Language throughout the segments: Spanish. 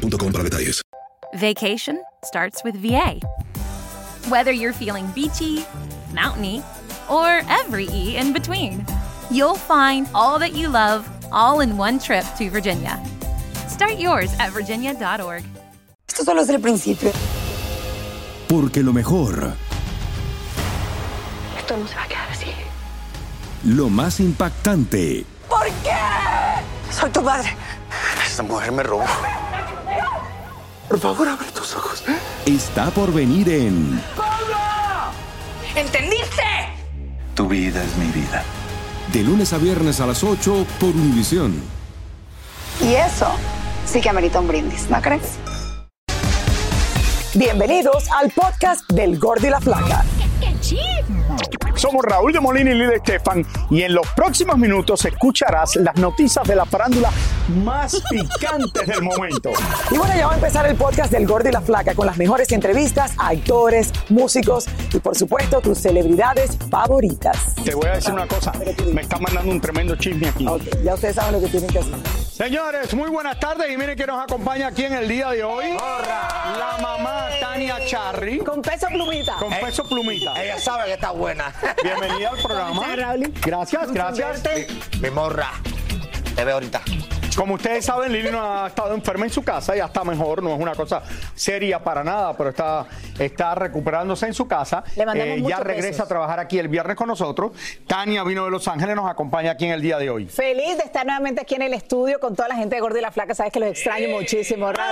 boostmobile.com para detalles. Vacation starts with VA. Whether you're feeling beachy, mountainy, or every E in between, you'll find all that you love all in one trip to Virginia. Start yours at virginia.org. Esto solo es el principio. Porque lo mejor, Esto no se va a quedar así. lo más impactante, ¿Por qué? Soy tu madre. Esta mujer me robó. Por favor, abre tus ojos. está por venir en ¿Entendiste? Tu vida es mi vida. De lunes a viernes a las 8 por Univisión. Y eso sí que amerita un brindis, ¿no crees? Bienvenidos al podcast del Gordo y la Flaca. Somos Raúl de Molina y Lidia Estefan y en los próximos minutos escucharás las noticias de la farándula más picantes del momento. Y bueno, ya va a empezar el podcast del Gordo y la Flaca con las mejores entrevistas a actores, músicos y por supuesto tus celebridades favoritas. Te voy a decir una cosa, me está mandando un tremendo chisme aquí. Ok, ya ustedes saben lo que tienen que hacer. Señores, muy buenas tardes y miren que nos acompaña aquí en el día de hoy la mamá Tania Charry Con peso plumita. con peso plumita. Ella sabe que está buena. Bienvenida al programa. Gracias, gracias. Mi morra. Te veo ahorita. Como ustedes saben, Lili no ha estado enferma en su casa, ya está mejor, no es una cosa seria para nada, pero está, está recuperándose en su casa. Eh, Le mandamos ya muchos regresa a trabajar aquí el viernes con nosotros. Tania vino de Los Ángeles, nos acompaña aquí en el día de hoy. Feliz de estar nuevamente aquí en el estudio con toda la gente de Gordo y la Flaca. Sabes que los extraño muchísimo, a todos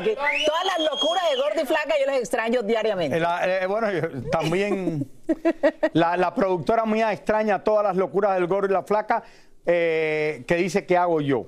aquí. Todas las locuras de Gordo y Flaca yo los extraño diariamente. Eh, la- eh, bueno, yo- también la, la productora mía extraña todas las locuras del gordo y la flaca eh, que dice que hago yo.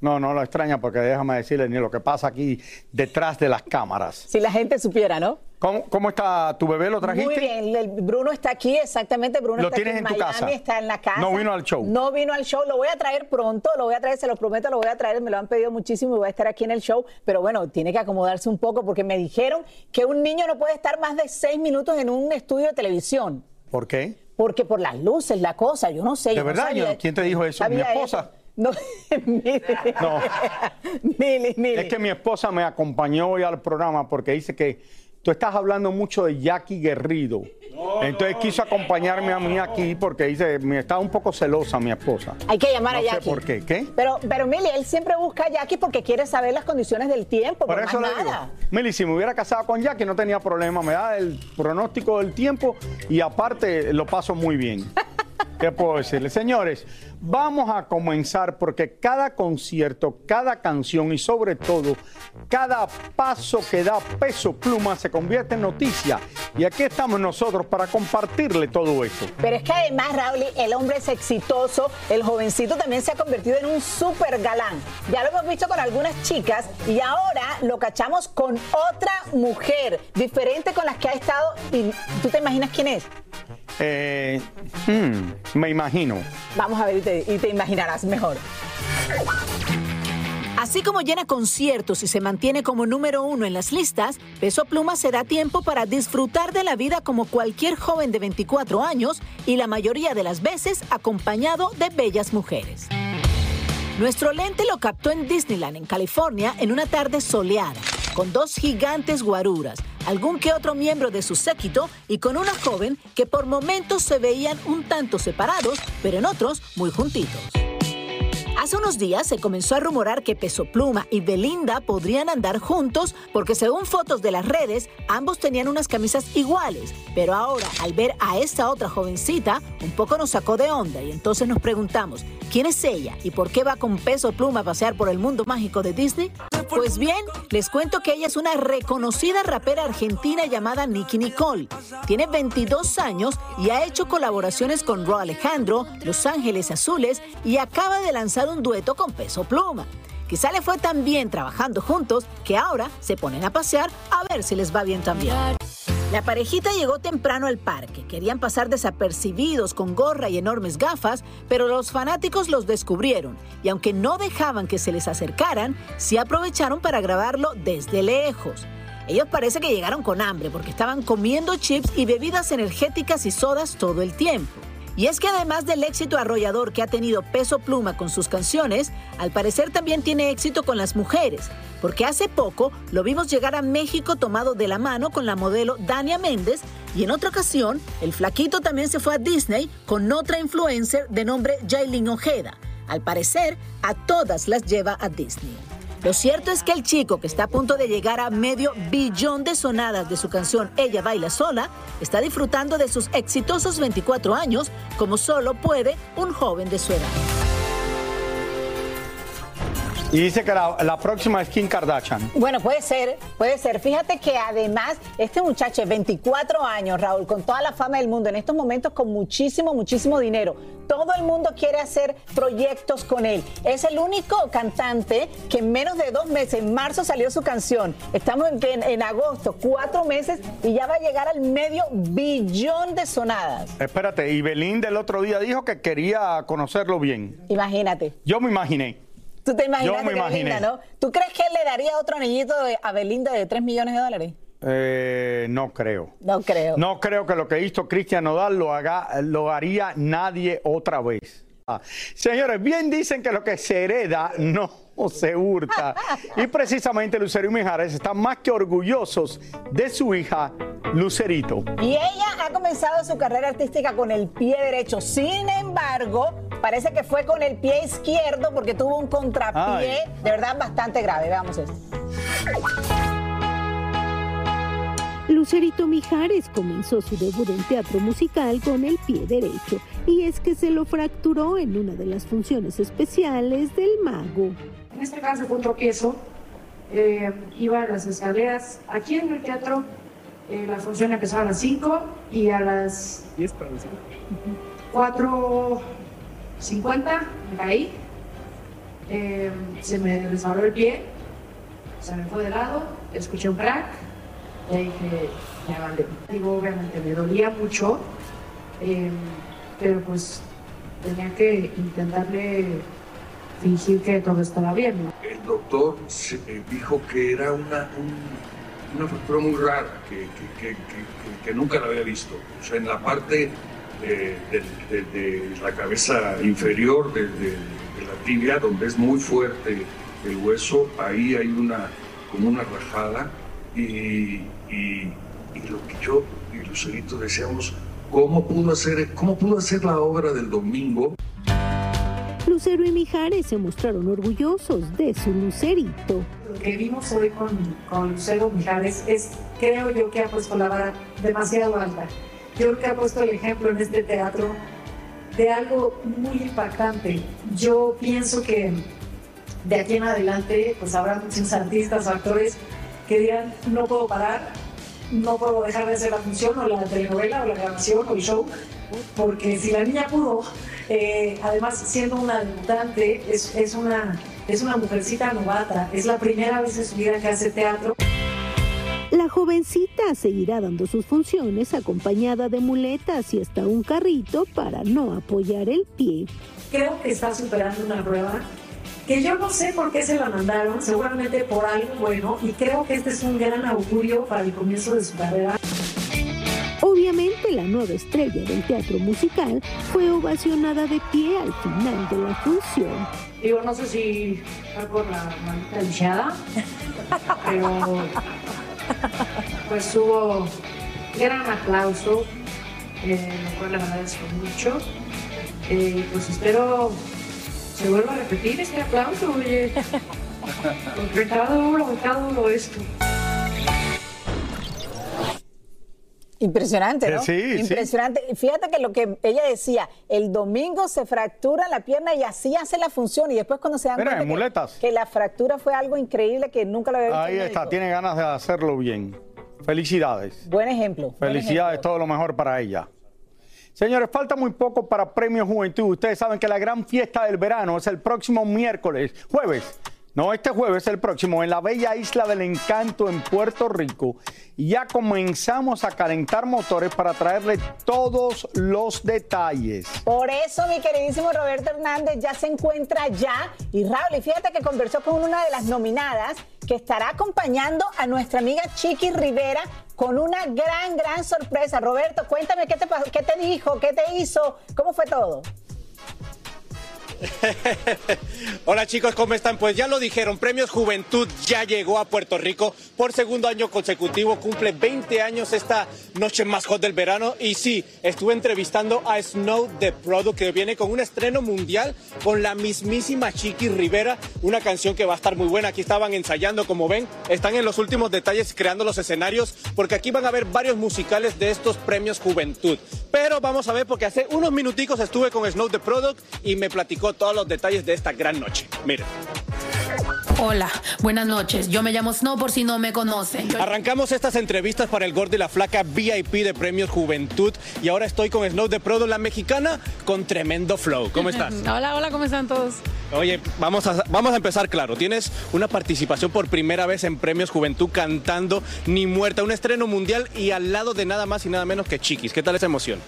No, no lo extraña porque déjame decirle ni lo que pasa aquí detrás de las cámaras. Si la gente supiera, ¿no? ¿Cómo, cómo está tu bebé? ¿Lo trajiste? Muy bien, el Bruno está aquí, exactamente. Bruno ¿Lo está tienes aquí en tu Miami, casa? está en la casa. No vino al show. No vino al show, lo voy a traer pronto, lo voy a traer, se lo prometo, lo voy a traer, me lo han pedido muchísimo y voy a estar aquí en el show, pero bueno, tiene que acomodarse un poco porque me dijeron que un niño no puede estar más de seis minutos en un estudio de televisión. ¿Por qué? Porque por las luces, la cosa, yo no sé. ¿De yo verdad? ¿quién te dijo eso? ¿Mi esposa? eso. No, Mili. No. Mili, Mili. Es que mi esposa me acompañó hoy al programa porque dice que tú estás hablando mucho de Jackie Guerrido. Entonces quiso acompañarme a mí aquí porque dice, me está un poco celosa mi esposa. Hay que llamar No a sé Jackie. por qué. ¿Qué? Pero, pero Mili, él siempre busca a Jackie porque quiere saber las condiciones del tiempo, por, Por eso más le digo, nada. Mili, si me hubiera casado con Jackie no tenía problema, me da el pronóstico del tiempo y aparte lo paso muy bien. ¿Qué puedo decirle? Señores, vamos a comenzar porque cada concierto, cada canción y sobre todo cada paso que da peso pluma se convierte en noticia. Y aquí estamos nosotros para compartirle todo eso. Pero es que además, Raúl, el hombre es exitoso, el jovencito también se ha convertido en un súper galán. Ya lo hemos visto con algunas chicas y ahora lo cachamos con otra mujer, diferente con las que ha estado. ¿Y tú te imaginas quién es? Eh, hmm, me imagino. Vamos a ver y te, y te imaginarás mejor. Así como llena conciertos y se mantiene como número uno en las listas, Peso Pluma se da tiempo para disfrutar de la vida como cualquier joven de 24 años y la mayoría de las veces acompañado de bellas mujeres. Nuestro lente lo captó en Disneyland, en California, en una tarde soleada, con dos gigantes guaruras, algún que otro miembro de su séquito y con una joven que por momentos se veían un tanto separados, pero en otros muy juntitos. Hace unos días se comenzó a rumorar que Peso Pluma y Belinda podrían andar juntos porque según fotos de las redes, ambos tenían unas camisas iguales. Pero ahora, al ver a esta otra jovencita, un poco nos sacó de onda y entonces nos preguntamos, ¿quién es ella y por qué va con Peso Pluma a pasear por el mundo mágico de Disney? Pues bien, les cuento que ella es una reconocida rapera argentina llamada Nicki Nicole. Tiene 22 años y ha hecho colaboraciones con Ro Alejandro, Los Ángeles Azules y acaba de lanzar un dueto con Peso Pluma. Quizá le fue tan bien trabajando juntos que ahora se ponen a pasear a ver si les va bien también. La parejita llegó temprano al parque. Querían pasar desapercibidos con gorra y enormes gafas, pero los fanáticos los descubrieron y aunque no dejaban que se les acercaran, sí aprovecharon para grabarlo desde lejos. Ellos parece que llegaron con hambre porque estaban comiendo chips y bebidas energéticas y sodas todo el tiempo. Y es que además del éxito arrollador que ha tenido Peso Pluma con sus canciones, al parecer también tiene éxito con las mujeres, porque hace poco lo vimos llegar a México tomado de la mano con la modelo Dania Méndez y en otra ocasión el flaquito también se fue a Disney con otra influencer de nombre Jailin Ojeda. Al parecer, a todas las lleva a Disney. Lo cierto es que el chico que está a punto de llegar a medio billón de sonadas de su canción Ella baila sola, está disfrutando de sus exitosos 24 años como solo puede un joven de su edad. Y dice que la, la próxima es Kim Kardashian. Bueno, puede ser, puede ser. Fíjate que además este muchacho es 24 años, Raúl, con toda la fama del mundo, en estos momentos con muchísimo, muchísimo dinero. Todo el mundo quiere hacer proyectos con él. Es el único cantante que en menos de dos meses, en marzo salió su canción. Estamos en, en- en agosto, cuatro meses y ya va a llegar al medio billón de sonadas. Espérate, y Belinda el otro día dijo que quería conocerlo bien. Imagínate. Yo me imaginé. Tú te imaginas Yo me que imaginé. Belinda, ¿no? ¿Tú crees que él le daría otro anillito de- a Belinda de 3 millones de dólares? Eh, no creo. No creo. No creo que lo que hizo Cristian Nodal lo, haga, lo haría nadie otra vez. Señores, bien dicen que lo que se hereda no se hurta. Y precisamente Lucero y Mijares están más que orgullosos de su hija Lucerito. Y ella ha comenzado su carrera artística con el pie derecho. Sin embargo, parece que fue con el pie izquierdo porque tuvo un contrapié Ay. de verdad bastante grave. Veamos eso. Lucerito Mijares comenzó su debut en teatro musical con el pie derecho y es que se lo fracturó en una de las funciones especiales del mago. En este caso fue un tropiezo. Eh, iba a las escaleras. Aquí en el teatro eh, la función empezó a las 5 y a las 4.50 me caí. Eh, se me resbaló el pie, se me fue de lado, escuché un crack dije, ya vale. Digo, obviamente me dolía mucho, eh, pero pues tenía que intentarle fingir que todo estaba bien. El doctor eh, dijo que era una, un- una fractura muy rara, que, que- que- nunca la había visto. O sea, en la parte eh, de, la cabeza inferior de la tibia, donde es muy fuerte el hueso, ahí hay una como una rajada y, y- y lo que yo y Lucerito decíamos, ¿cómo pudo hacer, cómo pudo hacer la obra del domingo? Lucero y Mijares se mostraron orgullosos de su Lucerito. Lo que vimos hoy con, con Lucero Mijares es, creo yo, que ha puesto la vara demasiado alta. Yo creo que ha puesto el ejemplo en este teatro de algo muy impactante. Yo pienso que de aquí en adelante, pues habrá muchos artistas, actores que dirán, no puedo parar, no puedo dejar de hacer la función o la telenovela o la grabación o el show, porque si la niña pudo, eh, además siendo una debutante, es, es, una, es una mujercita novata, es la primera vez en su vida que hace teatro. La jovencita seguirá dando sus funciones acompañada de muletas y hasta un carrito para no apoyar el pie. Creo que está superando una prueba que yo no sé por qué se la mandaron, seguramente por algo bueno, y creo que este es un gran augurio para el comienzo de su carrera. Obviamente la nueva estrella del teatro musical fue ovacionada de pie al final de la función. Digo, no sé si fue por la maldita lisiada, pero pues hubo gran aplauso, eh, lo cual le agradezco mucho. Eh, pues espero se vuelva a repetir este aplauso, oye. Está duro, está duro esto. Impresionante, ¿no? Sí, sí. Impresionante. Fíjate que lo que ella decía, el domingo se fractura la pierna y así hace la función y después cuando se dan Mira, cuenta que- muletas. Que, la fractura fue algo increíble que nunca lo había visto. Ahí está, médico. tiene ganas de hacerlo bien. Felicidades. Buen ejemplo. buen Felicidades, ejemplo. todo lo mejor para ella. Señores, falta muy poco para Premio Juventud. Ustedes saben que la gran fiesta del verano es el próximo miércoles, jueves No, este jueves, el próximo, en la bella isla del encanto en Puerto Rico. Y ya comenzamos a calentar motores para traerle todos los detalles. Por eso, mi queridísimo Roberto Hernández ya se encuentra allá. Y Raúl, y fíjate que conversó con una de las nominadas que estará acompañando a nuestra amiga Chiqui Rivera con una gran, gran sorpresa. Roberto, cuéntame qué te, qué te dijo, qué te hizo, cómo fue todo. Hola chicos, ¿cómo están? Pues ya lo dijeron, Premios Juventud ya llegó a Puerto Rico por segundo año consecutivo, cumple 20 años esta noche más hot del verano. Y sí, estuve entrevistando a Snow The Product que viene con un estreno mundial con la mismísima Chiqui Rivera, una canción que va a estar muy buena, aquí estaban ensayando como ven, están en los últimos detalles creando los escenarios porque aquí van a haber varios musicales de estos Premios Juventud, pero vamos a ver porque hace unos minuticos estuve con Snow The Product y me platicó todos los detalles de esta gran noche. Miren. Hola, buenas noches. Yo me llamo Snow por si no me conocen. Yo... Arrancamos estas entrevistas para el Gordo y la Flaca VIP de Premios Juventud y ahora estoy con Snow de Prodo, la mexicana, con tremendo flow. ¿Cómo estás? hola, hola, ¿cómo están todos? Oye, vamos a, vamos a empezar claro. Tienes una participación por primera vez en Premios Juventud cantando Ni Muerta, un estreno mundial y al lado de nada más y nada menos que Chiquis. ¿Qué tal esa emoción?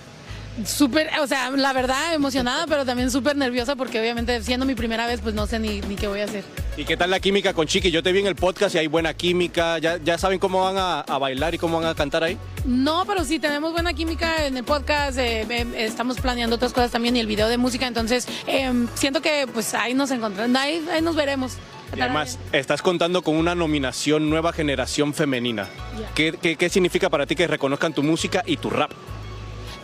Súper, o sea, la verdad emocionada, pero también súper nerviosa porque obviamente siendo mi primera vez, pues no sé ni, ni, qué voy a hacer. ¿Y qué tal la química con Chiqui? Yo te vi en el podcast y hay buena química. ¿Ya, ya saben cómo van a, a, bailar y cómo van a cantar ahí? No, pero sí, tenemos buena química en el podcast. Eh, eh, estamos planeando otras cosas también y el video de música. Entonces, eh, siento que pues ahí nos encontramos, ahí, ahí nos veremos. Y además, estás contando con una nominación Nueva Generación Femenina. Yeah. ¿Qué, qué, qué significa para ti que reconozcan tu música y tu rap?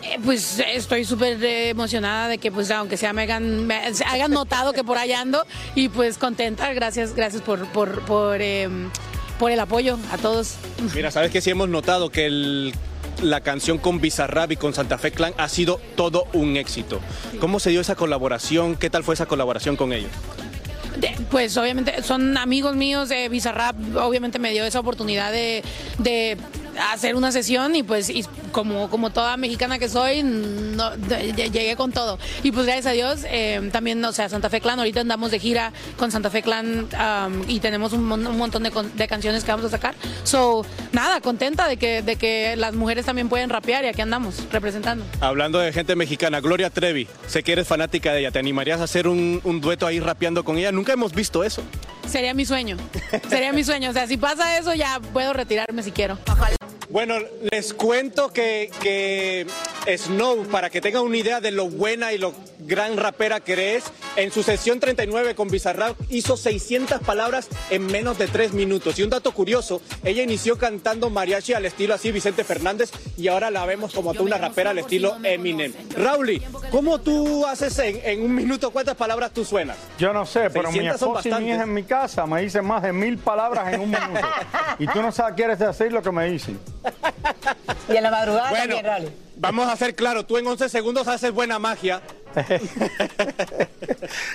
Eh, pues estoy súper emocionada de que pues aunque sea me hagan, me hayan notado que por allá ando y pues contenta, gracias, gracias por, por, por, eh, por el apoyo a todos. Mira, sabes que sí hemos notado que el, la canción con Bizarrap y con Santa Fe Clan ha sido todo un éxito. Sí. ¿Cómo se dio esa colaboración? ¿Qué tal fue esa colaboración con ellos? De, pues obviamente son amigos míos de Bizarrap, obviamente me dio esa oportunidad de, de hacer una sesión y pues como, como toda mexicana que soy, no, llegué con todo. Y pues gracias a Dios, eh, también, o sea, Santa Fe Clan, ahorita andamos de gira con Santa Fe Clan y tenemos un, montón de, de, canciones que vamos a sacar. So, nada, contenta de que, de que las mujeres también pueden rapear y aquí andamos representando. Hablando de gente mexicana, Gloria Trevi, sé que eres fanática de ella, ¿te animarías a hacer un, un dueto ahí rapeando con ella? Nunca hemos visto eso. Sería mi sueño, sería mi sueño. O sea, si pasa eso ya puedo retirarme si quiero. Bueno, les cuento que, que, Snow, para que tengan una idea de lo buena y lo gran rapera que es, en su sesión 39 con Bizarrap hizo 600 palabras en menos de 3 minutos. Y un dato curioso, ella inició cantando mariachi al estilo así Vicente Fernández y ahora la vemos como toda una rapera al estilo Eminem. Rauli, ¿cómo tú haces en, en, un minuto cuántas palabras tú suenas? Yo no sé, pero mi esposa y mi hija en mi casa me dicen más de mil palabras en un minuto. y tú no sabes, quieres decir lo que me dicen. Y en la madrugada bueno, también, Rally. Vamos a hacer claro, tú en 11 segundos haces buena magia.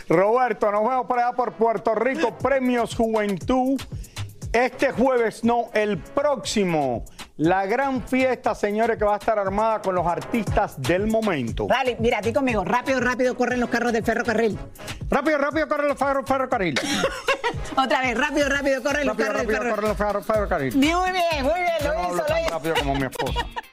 Roberto, nos vemos por allá por Puerto Rico, Premios Juventud. Este jueves, no, el próximo. La gran fiesta, señores, que va a estar armada con los artistas del momento. Dale, mira, ti conmigo. Rápido, rápido corren los carros del ferrocarril. Rápido, rápido corren los ferro, ferrocarril. Otra vez, rápido, rápido corren los carros rápido, del corren los ferro, ferrocarril. Muy bien, muy bien, lo no hizo, lo tan hizo. rápido como mi esposa.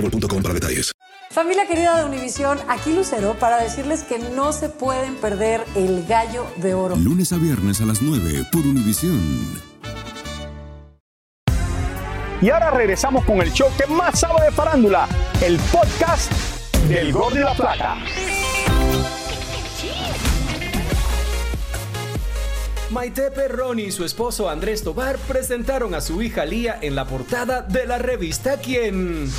boostmobile.com para detalles. Familia querida de Univisión, aquí Lucero para decirles que no se pueden perder el gallo de oro. Lunes a viernes a las 9 por Univisión. Y ahora regresamos con el show que más sabe de farándula, el podcast del Gol de la Plata. Maite Perroni y su esposo Andrés Tobar presentaron a su hija Lía en la portada de la revista Quién.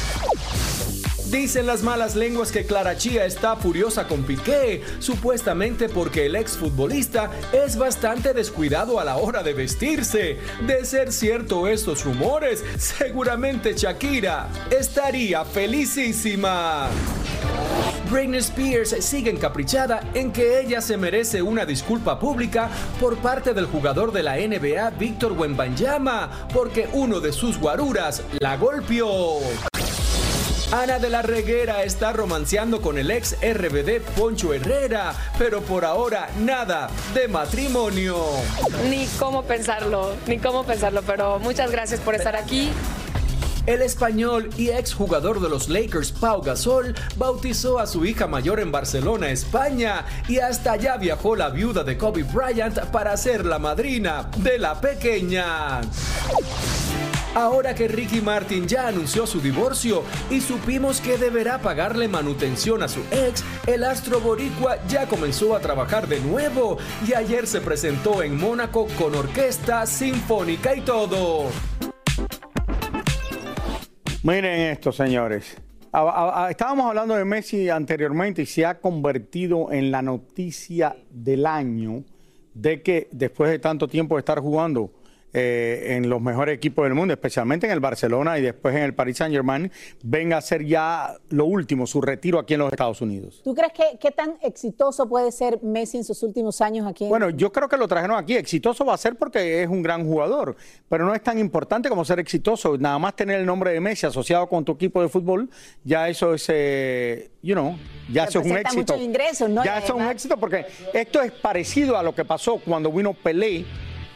Dicen las malas lenguas que Clara Chía está furiosa con Piqué, supuestamente porque el exfutbolista es bastante descuidado a la hora de vestirse. De ser cierto estos rumores, seguramente Shakira estaría felicísima. Britney Spears sigue encaprichada en que ella se merece una disculpa pública por parte del jugador de la NBA Víctor Wembanyama porque uno de sus guaruras la golpeó. Ana de la Reguera está romanceando con el ex RBD Poncho Herrera, pero por ahora nada de matrimonio. Ni cómo pensarlo, ni cómo pensarlo, pero muchas gracias por estar aquí. El español y exjugador de los Lakers, Pau Gasol, bautizó a su hija mayor en Barcelona, España, y hasta allá viajó la viuda de Kobe Bryant para ser la madrina de la pequeña. Ahora que Ricky Martin ya anunció su divorcio y supimos que deberá pagarle manutención a su ex, el astro boricua ya comenzó a trabajar de nuevo y ayer se presentó en Mónaco con orquesta sinfónica y todo. Miren esto, señores. Estábamos hablando de Messi anteriormente y se ha convertido en la noticia del año de que después de tanto tiempo de estar jugando eh, en los mejores equipos del mundo, especialmente en el Barcelona y después en el Paris Saint Germain, venga a ser ya lo último, su retiro aquí en los Estados Unidos. ¿Tú crees que qué tan exitoso puede ser Messi en sus últimos años aquí? En... Bueno, yo creo que lo trajeron aquí. Exitoso va a ser porque es un gran jugador, pero no es tan importante como ser exitoso. Nada más tener el nombre de Messi asociado con tu equipo de fútbol, ya eso es, eh, you know, ya eso es un éxito. Ingresos, ¿no? Ya eso es un éxito porque esto es parecido a lo que pasó cuando vino Pelé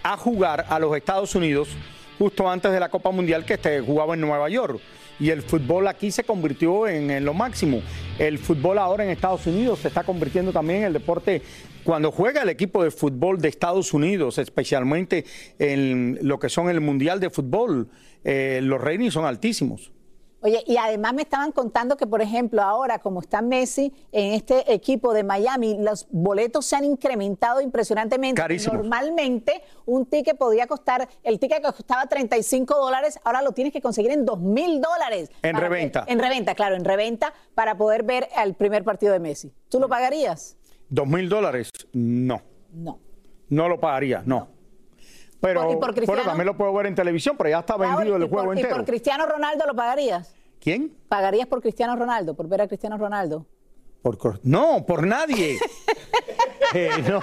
a jugar a los Estados Unidos justo antes de la Copa Mundial que este, jugaba en Nueva York. Y el fútbol aquí se convirtió en, lo máximo. El fútbol ahora en Estados Unidos se está convirtiendo también en el deporte. Cuando juega el equipo de fútbol de Estados Unidos, especialmente en lo que son el Mundial de Fútbol, eh, los ratings son altísimos. Oye, y además me estaban contando que, por ejemplo, ahora como está Messi en este equipo de Miami, los boletos se han incrementado impresionantemente. Carísimo. Normalmente un ticket podía costar, el ticket que costaba 35 dólares, ahora lo tienes que conseguir en 2 mil dólares. En reventa. en reventa, claro, en reventa para poder ver el primer partido de Messi. ¿Tú lo pagarías? ¿2 mil dólares? No. No. No lo pagaría, no. Pero por bueno, también lo puedo ver en televisión, pero ya está vendido el juego entero. ¿Y por Cristiano Ronaldo lo pagarías? ¿Quién? ¿Pagarías por Cristiano Ronaldo, por ver a Cristiano Ronaldo? Por, no, por nadie. Eh, no.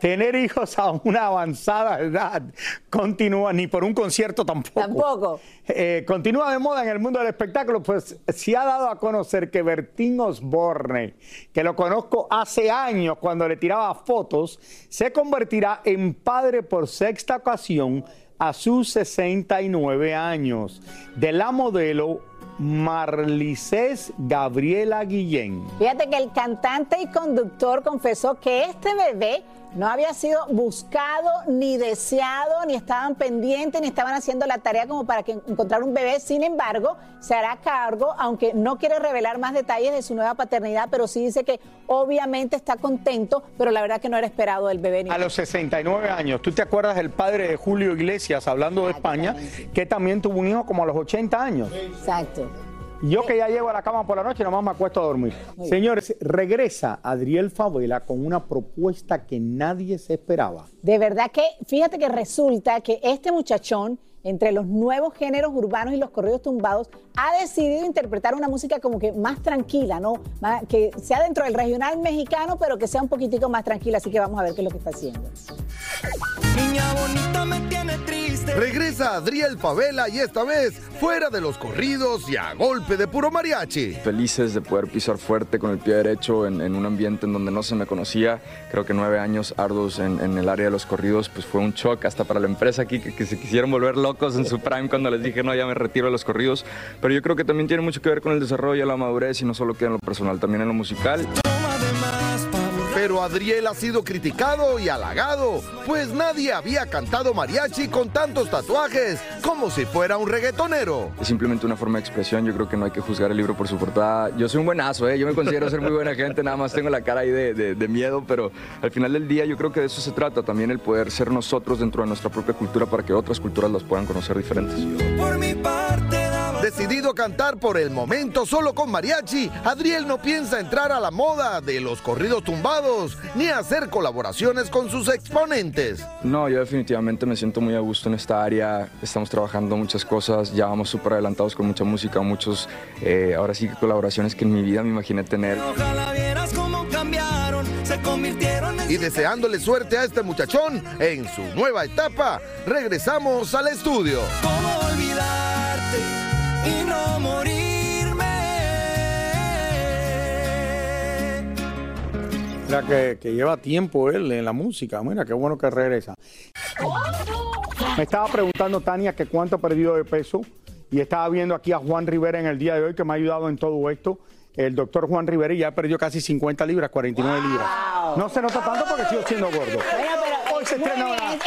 Tener hijos a una avanzada edad continúa, ni por un concierto tampoco. Tampoco. Eh, continúa de moda en el mundo del espectáculo, pues se ha dado a conocer que Bertín Osborne, que lo conozco hace años cuando le tiraba fotos, se convertirá en padre por sexta ocasión a sus 69 años de la modelo Marlices Gabriela Guillén. Fíjate que el cantante y conductor confesó que este bebé no había sido buscado ni deseado, ni estaban pendientes, ni estaban haciendo la tarea como para que encontrar un bebé. Sin embargo, se hará cargo, aunque no quiere revelar más detalles de su nueva paternidad, pero sí dice que obviamente está contento, pero la verdad que no era esperado el bebé. a los 69 años, ¿tú te acuerdas del padre de Julio Iglesias, hablando de España, que también tuvo un hijo como a los 80 años? Exacto. Yo que ya llego a la cama por la noche, nomás me acuesto a dormir. Señores, regresa Adriel Favela con una propuesta que nadie se esperaba. De verdad que, fíjate que resulta que este muchachón, entre los nuevos géneros urbanos y los corridos tumbados, ha decidido interpretar una música como que más tranquila, ¿no? que sea dentro del regional mexicano, pero que sea un poquitico más tranquila. Así que vamos a ver qué es lo que está haciendo. Niña bonita me tiene triste. Regresa Adriel Favela y esta vez fuera de los corridos y a golpe de puro mariachi. Felices de poder pisar fuerte con el pie derecho en, un ambiente en donde no se me conocía. Creo que nueve años arduos en, el área de los corridos pues fue un shock hasta para la empresa aquí que, que, se quisieron volver locos en su prime cuando les dije no, ya me retiro de los corridos. Pero yo creo que también tiene mucho que ver con el desarrollo, la madurez y no solo queda en lo personal, también en lo musical. Pero Adriel ha sido criticado y halagado, pues nadie había cantado mariachi con tantos tatuajes como si fuera un reggaetonero. Es simplemente una forma de expresión, yo creo que no hay que juzgar el libro por su portada. Yo soy un buenazo, ¿eh? yo me considero ser muy buena gente, nada más tengo la cara ahí de, de miedo, pero al final del día yo creo que de eso se trata, también el poder ser nosotros dentro de nuestra propia cultura para que otras culturas las puedan conocer diferentes. Por mi parte Decidido a cantar por el momento solo con mariachi, Adriel no piensa entrar a la moda de los corridos tumbados ni hacer colaboraciones con sus exponentes. No, yo definitivamente me siento muy a gusto en esta área. Estamos trabajando muchas cosas, ya vamos súper adelantados con mucha música, muchos, eh, ahora sí, colaboraciones que en mi vida me imaginé tener. Y deseándole suerte a este muchachón en su nueva etapa, regresamos al estudio. ¿Cómo y no morirme? Mira que, que lleva tiempo él en la música. Mira, qué bueno que regresa. Me estaba preguntando Tania que cuánto ha perdido de peso y estaba viendo aquí a Juan Rivera en el día de hoy que me ha ayudado en todo esto. El doctor Juan Rivera ya perdió casi 50 libras, 49 libras. No se nota tanto porque sigo siendo gordo. Bueno, pero Hoy se estrena bien,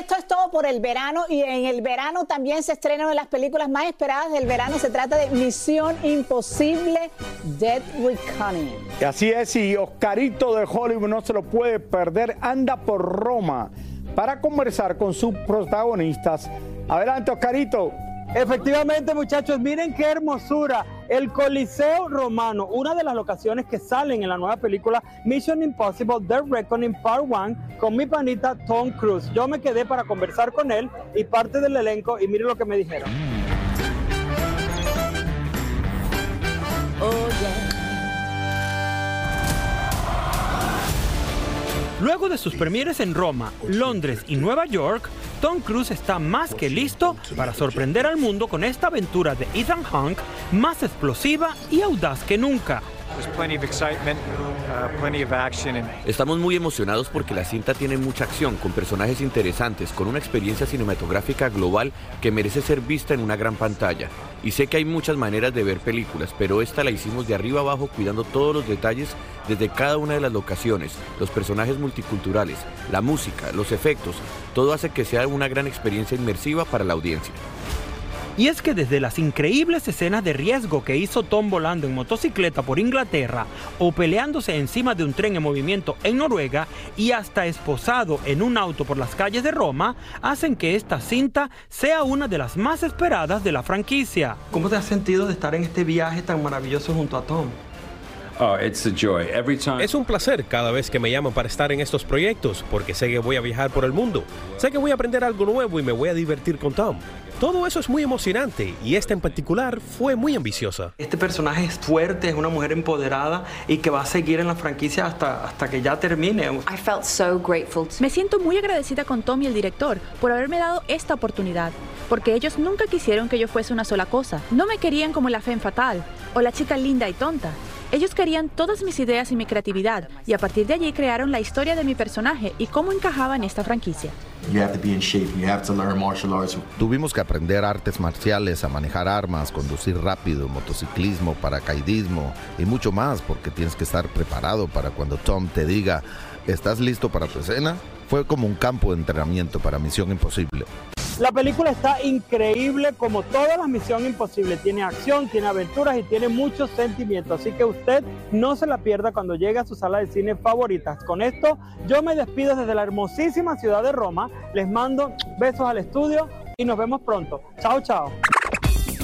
esto es todo por el verano y en el verano también se estrenan una de las películas más esperadas del verano. Se trata de Misión Imposible Dead Reckoning. Y así es, y Oscarito de Hollywood no se lo puede perder. Anda por Roma para conversar con sus protagonistas. Adelante, Oscarito. Efectivamente, muchachos, miren qué hermosura. El Coliseo Romano, una de las locaciones que salen en la nueva película Mission Impossible The Reckoning Part 1 con mi panita Tom Cruise. Yo me quedé para conversar con él y parte del elenco y miren lo que me dijeron. Luego de sus premieres en Roma, Londres y Nueva York, Tom Cruise está más que listo para sorprender al mundo con esta aventura de Ethan Hawke más explosiva y audaz que nunca. Uh, Estamos muy emocionados porque la cinta tiene mucha acción, con personajes interesantes, con una experiencia cinematográfica global que merece ser vista en una gran pantalla. Y sé que hay muchas maneras de ver películas, pero esta la hicimos de arriba abajo cuidando todos los detalles desde cada una de las locaciones, los personajes multiculturales, la música, los efectos. Todo hace que sea una gran experiencia inmersiva para la audiencia. Y es que desde las increíbles escenas de riesgo que hizo Tom volando en motocicleta por Inglaterra o peleándose encima de un tren en movimiento en Noruega y hasta esposado en un auto por las calles de Roma, hacen que esta cinta sea una de las más esperadas de la franquicia. ¿Cómo te has sentido de estar en este viaje tan maravilloso junto a Tom? Oh, it's a joy. Every time. Es un placer cada vez que me llaman para estar en estos proyectos, porque sé que voy a viajar por el mundo. Sé que voy a aprender algo nuevo y me voy a divertir con Tom. Todo eso es muy emocionante y esta en particular fue muy ambiciosa. Este personaje es fuerte, es una mujer empoderada y que va a seguir en la franquicia hasta, hasta que ya termine. I felt so grateful. Me siento muy agradecida con Tom y el director por haberme dado esta oportunidad, porque ellos nunca quisieron que yo fuese una sola cosa. No me querían como la femme fatal o la chica linda y tonta. Ellos querían todas mis ideas y mi creatividad, y a partir de allí crearon la historia de mi personaje y cómo encajaba en esta franquicia. You have to be in shape. You have to learn martial arts. Tuvimos que aprender artes marciales, a manejar armas, conducir rápido, motociclismo, paracaidismo y mucho más porque tienes que estar preparado para cuando Tom te diga, ¿estás listo para tu escena? Fue como un campo de entrenamiento para Misión Imposible. La película está increíble como todas las Misión Imposible. Tiene acción, tiene aventuras y tiene muchos sentimientos. Así que usted no se la pierda cuando llegue a su sala de cine favoritas. Con esto yo me despido desde la hermosísima ciudad de Roma. Les mando besos al estudio y nos vemos pronto. Chao, chao.